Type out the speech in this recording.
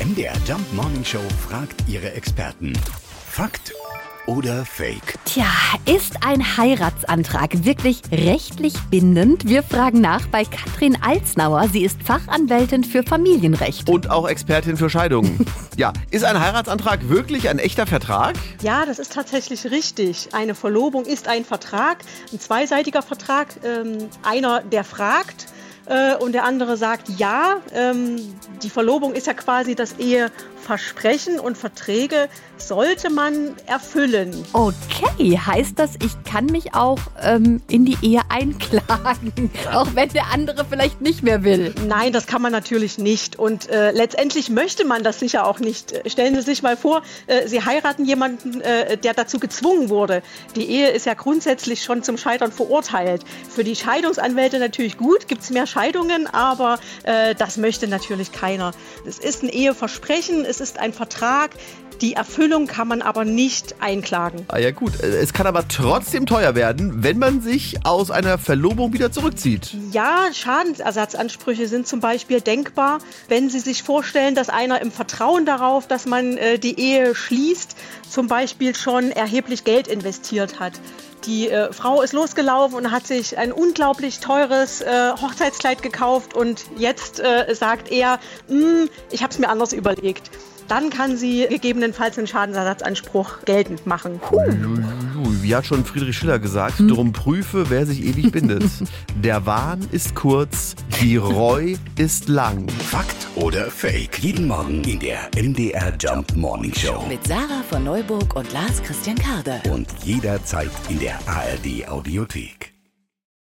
MDR Jump Morning Show fragt ihre Experten. Fakt oder Fake? Tja, ist ein Heiratsantrag wirklich rechtlich bindend? Wir fragen nach bei Katrin Alsnauer. Sie ist Fachanwältin für Familienrecht. Und auch Expertin für Scheidungen. ja, ist ein Heiratsantrag wirklich ein echter Vertrag? Ja, das ist tatsächlich richtig. Eine Verlobung ist ein Vertrag, ein zweiseitiger Vertrag. Ähm, einer, der fragt äh, und der andere sagt ja. Ähm, die Verlobung ist ja quasi das Eheversprechen und Verträge sollte man erfüllen. Okay, heißt das, ich kann mich auch ähm, in die Ehe einklagen, auch wenn der andere vielleicht nicht mehr will? Nein, das kann man natürlich nicht. Und äh, letztendlich möchte man das sicher auch nicht. Stellen Sie sich mal vor, äh, Sie heiraten jemanden, äh, der dazu gezwungen wurde. Die Ehe ist ja grundsätzlich schon zum Scheitern verurteilt. Für die Scheidungsanwälte natürlich gut, gibt es mehr Scheidungen, aber äh, das möchte natürlich keiner. Es ist ein Eheversprechen, es ist ein Vertrag. Die Erfüllung kann man aber nicht einklagen. Ah ja gut, es kann aber trotzdem teuer werden, wenn man sich aus einer Verlobung wieder zurückzieht. Ja, Schadensersatzansprüche sind zum Beispiel denkbar, wenn Sie sich vorstellen, dass einer im Vertrauen darauf, dass man äh, die Ehe schließt, zum Beispiel schon erheblich Geld investiert hat. Die äh, Frau ist losgelaufen und hat sich ein unglaublich teures äh, Hochzeitskleid gekauft und jetzt äh, sagt er, ich habe es mir anders überlegt dann kann sie gegebenenfalls einen Schadensersatzanspruch geltend machen. Wie hat schon Friedrich Schiller gesagt, hm. drum prüfe, wer sich ewig bindet. Der Wahn ist kurz, die Reu ist lang. Fakt oder Fake? Jeden Morgen in der MDR Jump Morning Show. Mit Sarah von Neuburg und Lars Christian Karde. Und jederzeit in der ARD Audiothek.